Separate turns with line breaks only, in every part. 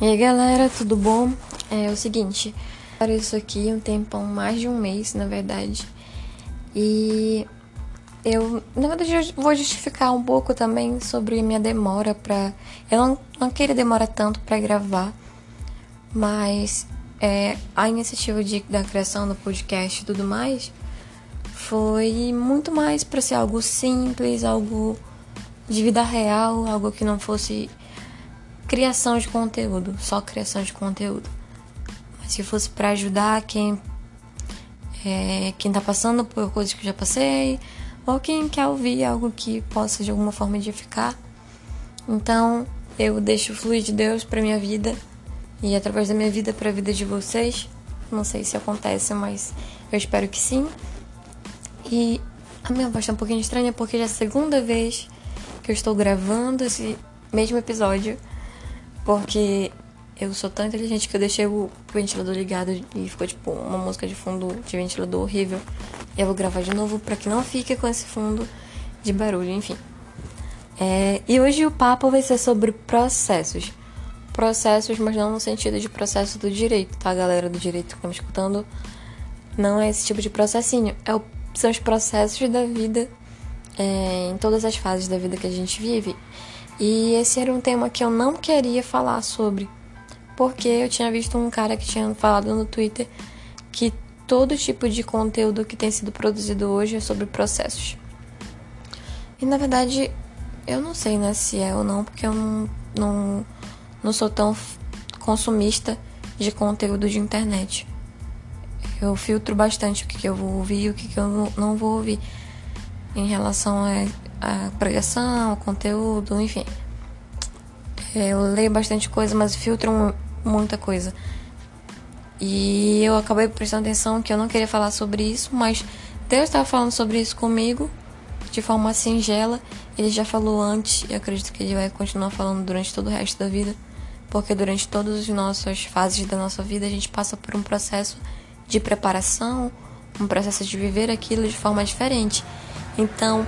E aí galera, tudo bom? É o seguinte, para isso aqui um tempão, mais de um mês na verdade. E eu, na verdade, vou justificar um pouco também sobre minha demora pra. Eu não, não queria demorar tanto para gravar, mas é, a iniciativa de, da criação do podcast e tudo mais foi muito mais para ser algo simples, algo de vida real, algo que não fosse criação de conteúdo, só criação de conteúdo. Mas se fosse para ajudar quem é, quem tá passando por coisas que eu já passei, ou quem quer ouvir algo que possa de alguma forma edificar. Então, eu deixo fluir de Deus para minha vida e através da minha vida para a vida de vocês. Não sei se acontece, mas eu espero que sim. E a minha voz tá um pouquinho estranha porque já é a segunda vez que eu estou gravando esse mesmo episódio porque eu sou tão inteligente que eu deixei o ventilador ligado e ficou tipo uma música de fundo de ventilador horrível. Eu vou gravar de novo para que não fique com esse fundo de barulho, enfim. É, e hoje o papo vai ser sobre processos. Processos, mas não no sentido de processo do direito, tá, galera do direito que estão me escutando? Não é esse tipo de processinho. É o, são os processos da vida, é, em todas as fases da vida que a gente vive. E esse era um tema que eu não queria falar sobre, porque eu tinha visto um cara que tinha falado no Twitter que todo tipo de conteúdo que tem sido produzido hoje é sobre processos. E na verdade, eu não sei né, se é ou não, porque eu não, não, não sou tão consumista de conteúdo de internet. Eu filtro bastante o que, que eu vou ouvir e o que, que eu não vou ouvir em relação a a pregação, o conteúdo, enfim. É, eu leio bastante coisa, mas filtro muita coisa. E eu acabei prestando atenção que eu não queria falar sobre isso, mas Deus estava falando sobre isso comigo de forma singela. Ele já falou antes e acredito que ele vai continuar falando durante todo o resto da vida, porque durante todas as nossas fases da nossa vida a gente passa por um processo de preparação, um processo de viver aquilo de forma diferente. Então,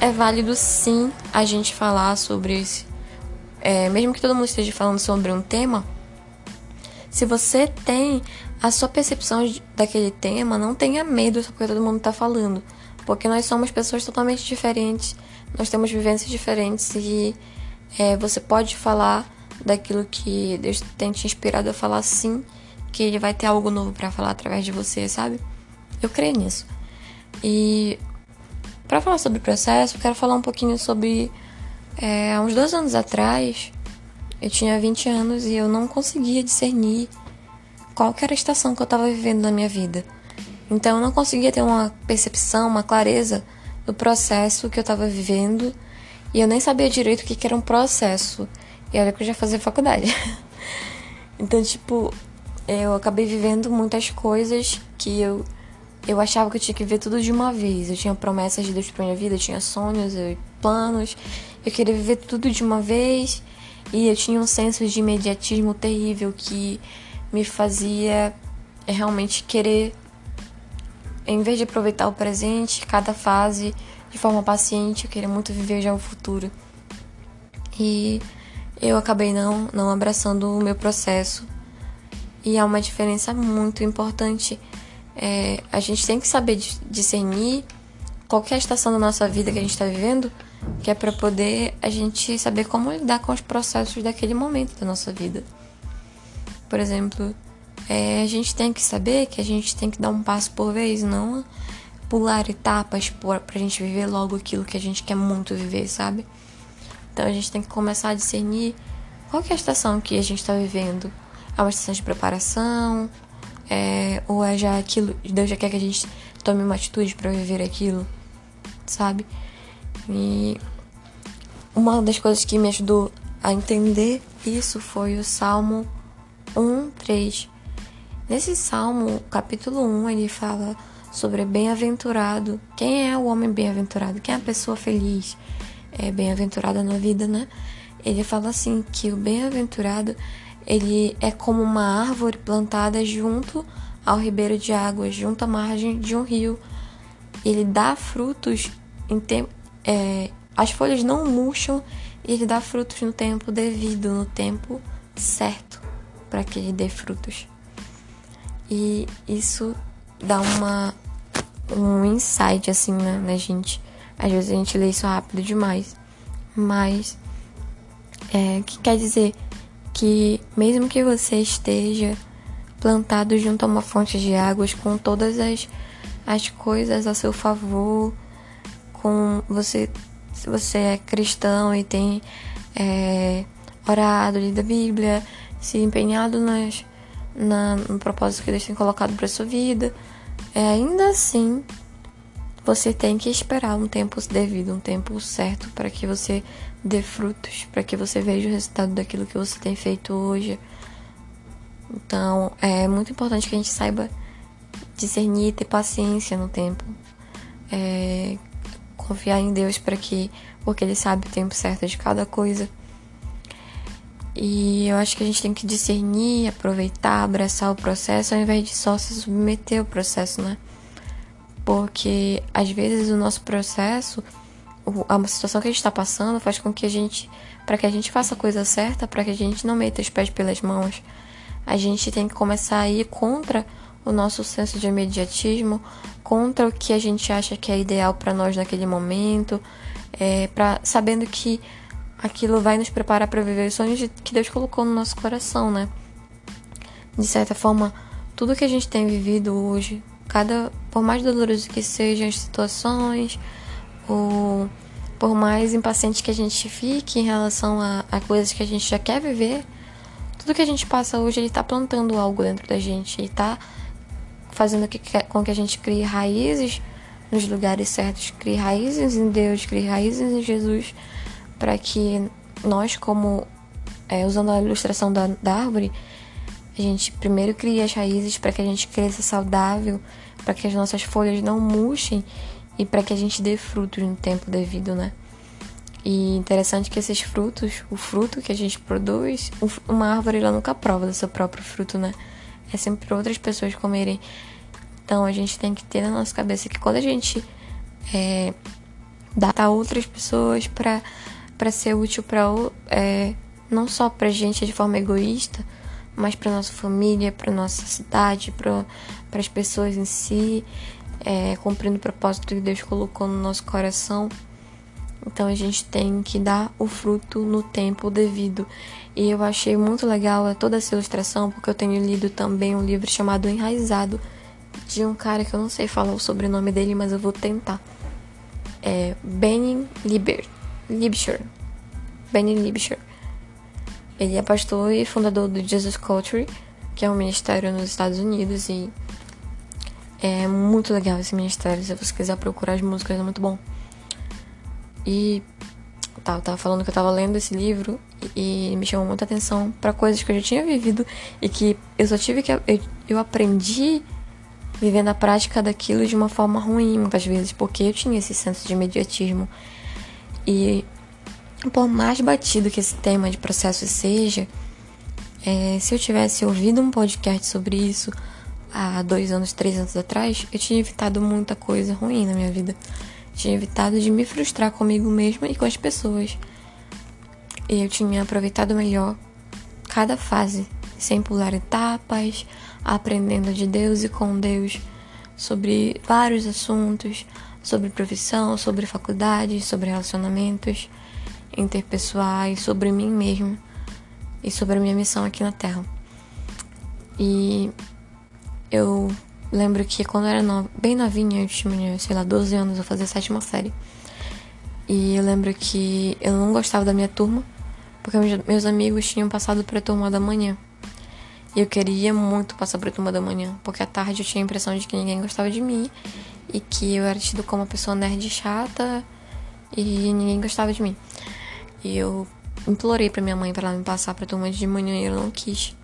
é válido sim a gente falar sobre esse. É, mesmo que todo mundo esteja falando sobre um tema, se você tem a sua percepção daquele tema, não tenha medo porque todo mundo está falando. Porque nós somos pessoas totalmente diferentes, nós temos vivências diferentes e é, você pode falar daquilo que Deus tem te inspirado a falar sim, que Ele vai ter algo novo para falar através de você, sabe? Eu creio nisso. E para falar sobre o processo, eu quero falar um pouquinho sobre. É, há uns dois anos atrás, eu tinha 20 anos e eu não conseguia discernir qual era a estação que eu estava vivendo na minha vida. Então eu não conseguia ter uma percepção, uma clareza do processo que eu estava vivendo e eu nem sabia direito o que, que era um processo. E olha que eu já fazia faculdade. então, tipo, eu acabei vivendo muitas coisas que eu eu achava que eu tinha que ver tudo de uma vez. Eu tinha promessas de Deus pra minha vida, eu tinha sonhos, eu, planos. Eu queria viver tudo de uma vez. E eu tinha um senso de imediatismo terrível que me fazia é, realmente querer, em vez de aproveitar o presente, cada fase de forma paciente, eu queria muito viver já o futuro. E eu acabei não, não abraçando o meu processo. E há uma diferença muito importante é, a gente tem que saber discernir qual é estação da nossa vida que a gente está vivendo, que é para poder a gente saber como lidar com os processos daquele momento da nossa vida. Por exemplo, é, a gente tem que saber que a gente tem que dar um passo por vez, não pular etapas para a gente viver logo aquilo que a gente quer muito viver, sabe? Então a gente tem que começar a discernir qual é a estação que a gente está vivendo. É uma estação de preparação, é, ou é já aquilo, Deus já quer que a gente tome uma atitude para viver aquilo, sabe? E uma das coisas que me ajudou a entender isso foi o Salmo 1, 3. Nesse Salmo, capítulo 1, ele fala sobre bem-aventurado. Quem é o homem bem-aventurado? Quem é a pessoa feliz? É bem-aventurada na vida, né? Ele fala assim que o bem-aventurado ele é como uma árvore plantada junto ao ribeiro de águas, junto à margem de um rio. Ele dá frutos em tempo. É, as folhas não murcham e ele dá frutos no tempo devido, no tempo certo para que ele dê frutos. E isso dá uma um insight assim né, na gente. Às vezes a gente lê isso rápido demais, mas é, que quer dizer que mesmo que você esteja plantado junto a uma fonte de águas com todas as, as coisas a seu favor, com você se você é cristão e tem é, orado, lido a Bíblia, se empenhado nas, na, no propósito que Deus tem colocado para sua vida, é, ainda assim você tem que esperar um tempo devido, um tempo certo para que você dê frutos, para que você veja o resultado daquilo que você tem feito hoje. Então, é muito importante que a gente saiba discernir, ter paciência no tempo. É, confiar em Deus para que, porque Ele sabe o tempo certo de cada coisa. E eu acho que a gente tem que discernir, aproveitar, abraçar o processo ao invés de só se submeter ao processo, né? Porque às vezes o nosso processo, a situação que a gente está passando faz com que a gente, para que a gente faça a coisa certa, para que a gente não meta os pés pelas mãos, a gente tem que começar a ir contra o nosso senso de imediatismo, contra o que a gente acha que é ideal para nós naquele momento, é, pra, sabendo que aquilo vai nos preparar para viver os sonhos que Deus colocou no nosso coração, né? De certa forma, tudo que a gente tem vivido hoje, cada por mais doloroso que sejam as situações, ou por mais impaciente que a gente fique em relação a, a coisas que a gente já quer viver, tudo que a gente passa hoje, ele tá plantando algo dentro da gente, ele tá fazendo com que a gente crie raízes nos lugares certos, crie raízes em Deus, crie raízes em Jesus, para que nós, como é, usando a ilustração da, da árvore, a gente primeiro crie as raízes para que a gente cresça saudável, para que as nossas folhas não murchem e para que a gente dê frutos no tempo devido, né? E interessante que esses frutos, o fruto que a gente produz, uma árvore ela nunca prova do seu próprio fruto, né? É sempre para outras pessoas comerem. Então a gente tem que ter na nossa cabeça que quando a gente é, dá a outras pessoas para para ser útil para é, não só para gente de forma egoísta, mas para nossa família, para nossa cidade, para as pessoas em si, é, cumprindo o propósito que Deus colocou no nosso coração. Então a gente tem que dar o fruto no tempo devido. E eu achei muito legal toda essa ilustração, porque eu tenho lido também um livro chamado Enraizado, de um cara que eu não sei falar o sobrenome dele, mas eu vou tentar. É Benin Liber. Libsher. Benny Libsher. Ele é pastor e fundador do Jesus Culture, que é um ministério nos Estados Unidos e é muito legal esse ministério. Se você quiser procurar as músicas, é muito bom. E tá, eu tava falando que eu tava lendo esse livro e, e me chamou muita atenção para coisas que eu já tinha vivido e que eu só tive que. Eu, eu aprendi vivendo a prática daquilo de uma forma ruim muitas vezes, porque eu tinha esse senso de imediatismo. E por mais batido que esse tema de processo seja, é, se eu tivesse ouvido um podcast sobre isso há dois anos, três anos atrás, eu tinha evitado muita coisa ruim na minha vida. Tinha evitado de me frustrar comigo mesma e com as pessoas. E eu tinha aproveitado melhor cada fase, sem pular etapas, aprendendo de Deus e com Deus sobre vários assuntos, sobre profissão, sobre faculdade, sobre relacionamentos interpessoais, sobre mim mesmo e sobre a minha missão aqui na Terra. E eu lembro que quando eu era no... bem novinha, eu tinha, sei lá, 12 anos, eu fazia a sétima série. E eu lembro que eu não gostava da minha turma, porque meus amigos tinham passado para a turma da manhã. E eu queria muito passar para a turma da manhã, porque à tarde eu tinha a impressão de que ninguém gostava de mim e que eu era tido como uma pessoa nerd chata e ninguém gostava de mim. E eu implorei para minha mãe para ela me passar para turma de manhã e ela não quis.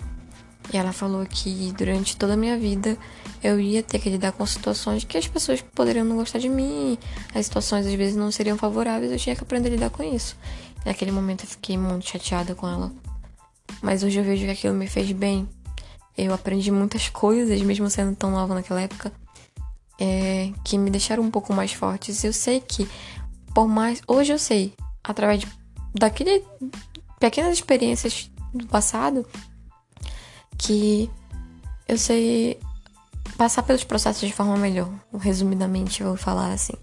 E ela falou que durante toda a minha vida eu ia ter que lidar com situações que as pessoas poderiam não gostar de mim, as situações às vezes não seriam favoráveis, eu tinha que aprender a lidar com isso. Naquele momento eu fiquei muito chateada com ela. Mas hoje eu vejo que aquilo me fez bem. Eu aprendi muitas coisas, mesmo sendo tão nova naquela época, é, que me deixaram um pouco mais fortes. Eu sei que, por mais. Hoje eu sei, através de daquele pequenas experiências do passado que eu sei passar pelos processos de forma melhor. Resumidamente, vou falar assim.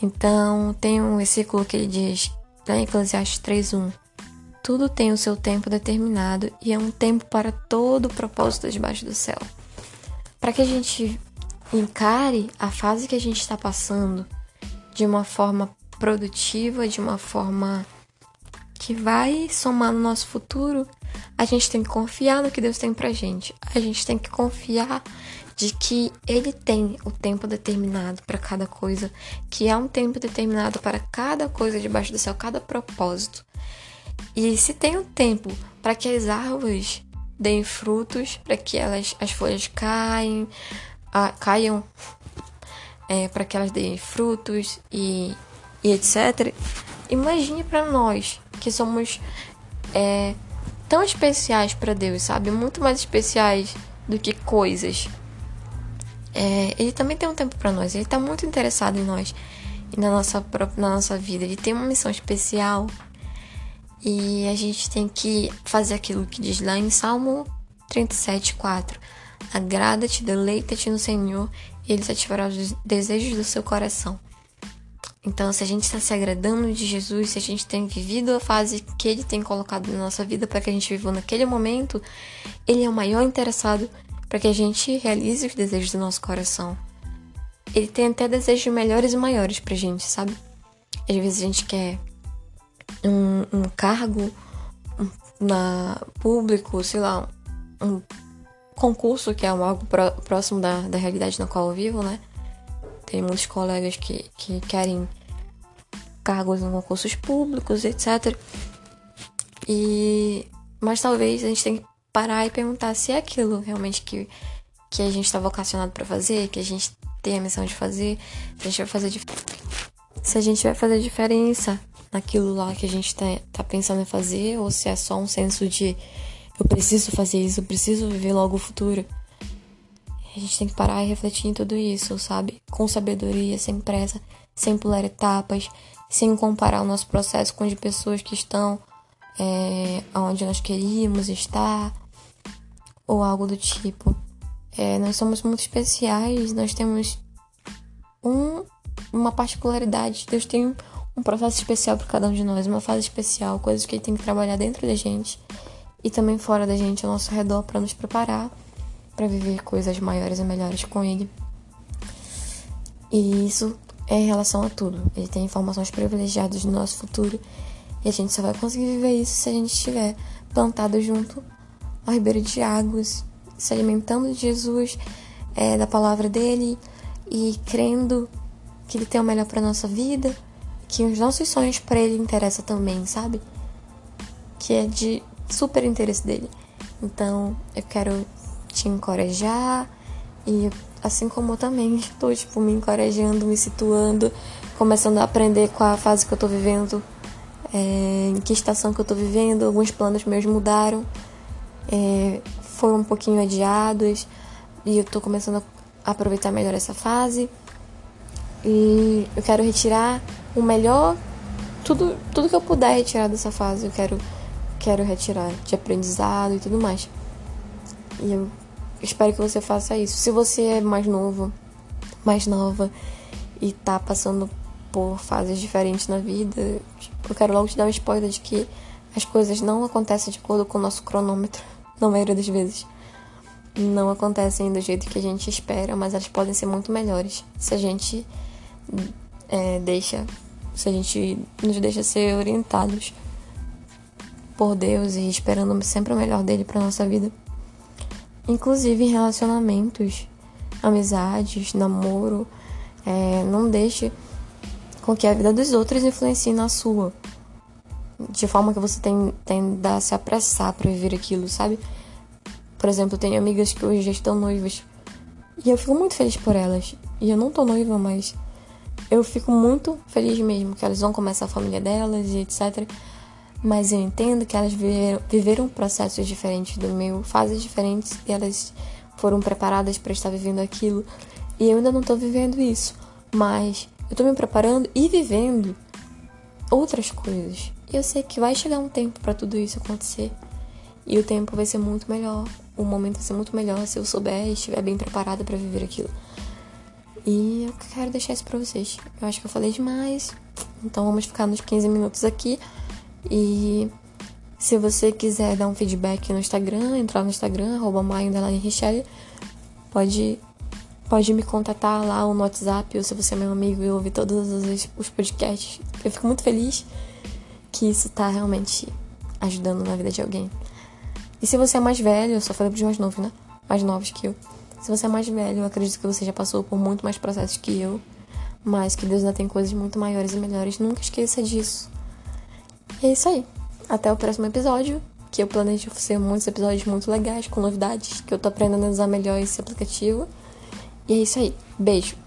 Então, tem um versículo que ele diz, em Eclesiastes 3.1, Tudo tem o seu tempo determinado e é um tempo para todo o propósito debaixo do céu. Para que a gente encare a fase que a gente está passando de uma forma produtiva, de uma forma que vai somar no nosso futuro, a gente tem que confiar no que Deus tem pra gente. A gente tem que confiar de que ele tem o tempo determinado para cada coisa, que há um tempo determinado para cada coisa debaixo do céu, cada propósito. E se tem um tempo para que as árvores deem frutos, para que elas as folhas caem, caiam, é, para que elas deem frutos e, e etc. Imagine para nós que somos é, tão especiais para Deus, sabe? Muito mais especiais do que coisas. É, ele também tem um tempo para nós. Ele está muito interessado em nós e na nossa na nossa vida. Ele tem uma missão especial e a gente tem que fazer aquilo que diz lá em Salmo 37, 4. Agrada-te, deleita-te no Senhor e Ele satisfará os desejos do seu coração. Então, se a gente está se agradando de Jesus, se a gente tem vivido a fase que Ele tem colocado na nossa vida para que a gente viva naquele momento, Ele é o maior interessado para que a gente realize os desejos do nosso coração. Ele tem até desejos melhores e maiores pra gente, sabe? Às vezes a gente quer um, um cargo na público, sei lá, um concurso que é algo próximo da, da realidade na qual eu vivo, né? Tem muitos colegas que, que querem cargos em concursos públicos, etc. E mas talvez a gente tenha que parar e perguntar se é aquilo realmente que, que a gente está vocacionado para fazer, que a gente tem a missão de fazer, se a gente vai fazer se a gente vai fazer diferença naquilo lá que a gente tá, tá pensando em fazer, ou se é só um senso de eu preciso fazer isso, eu preciso viver logo o futuro. A gente tem que parar e refletir em tudo isso, sabe? Com sabedoria, sem pressa, sem pular etapas, sem comparar o nosso processo com de pessoas que estão é, onde nós queríamos estar ou algo do tipo. É, nós somos muito especiais, nós temos um, uma particularidade. Deus tem um processo especial para cada um de nós, uma fase especial, coisas que Ele tem que trabalhar dentro da gente e também fora da gente, ao nosso redor, para nos preparar para viver coisas maiores e melhores com Ele. E isso é em relação a tudo. Ele tem informações privilegiadas do nosso futuro e a gente só vai conseguir viver isso se a gente estiver plantado junto ao ribeiro de águas, se alimentando de Jesus, é, da palavra dele e crendo que ele tem o melhor para nossa vida, que os nossos sonhos para ele interessa também, sabe? Que é de super interesse dele. Então, eu quero te encorajar e assim como eu também estou tipo me encorajando, me situando, começando a aprender com a fase que eu estou vivendo, é, em que estação que eu estou vivendo, alguns planos meus mudaram é, foram um pouquinho adiados e eu tô começando a aproveitar melhor essa fase. E eu quero retirar o melhor, tudo, tudo que eu puder retirar dessa fase, eu quero, quero retirar de aprendizado e tudo mais. E eu espero que você faça isso. Se você é mais novo, mais nova e tá passando por fases diferentes na vida, eu quero logo te dar um spoiler de que as coisas não acontecem de acordo com o nosso cronômetro na maioria das vezes, não acontecem do jeito que a gente espera, mas elas podem ser muito melhores se a gente é, deixa, se a gente nos deixa ser orientados por Deus e esperando sempre o melhor dele para nossa vida. Inclusive em relacionamentos, amizades, namoro, é, não deixe com que a vida dos outros influencie na sua de forma que você tem, tenda a se apressar para viver aquilo, sabe? Por exemplo, eu tenho amigas que hoje já estão noivas e eu fico muito feliz por elas. E eu não tô noiva, mas eu fico muito feliz mesmo que elas vão começar a família delas e etc. Mas eu entendo que elas viveram, viveram processos diferentes do meu, fases diferentes e elas foram preparadas para estar vivendo aquilo. E eu ainda não tô vivendo isso, mas eu tô me preparando e vivendo outras coisas. E eu sei que vai chegar um tempo para tudo isso acontecer. E o tempo vai ser muito melhor, o momento vai ser muito melhor se eu souber e estiver bem preparada para viver aquilo. E eu quero deixar isso pra vocês. Eu acho que eu falei demais. Então vamos ficar nos 15 minutos aqui. E se você quiser dar um feedback no Instagram, entrar no Instagram, arroba pode, pode me contatar lá ou no WhatsApp, ou se você é meu amigo e ouve todos os, os podcasts. Eu fico muito feliz que isso tá realmente ajudando na vida de alguém. E se você é mais velho, eu só falei pros mais novos, né? Mais novos que eu. Se você é mais velho, eu acredito que você já passou por muito mais processos que eu. Mas que Deus ainda tem coisas muito maiores e melhores. Nunca esqueça disso. É isso aí. Até o próximo episódio. Que eu planejo ser muitos episódios muito legais, com novidades. Que eu tô aprendendo a usar melhor esse aplicativo. E é isso aí. Beijo.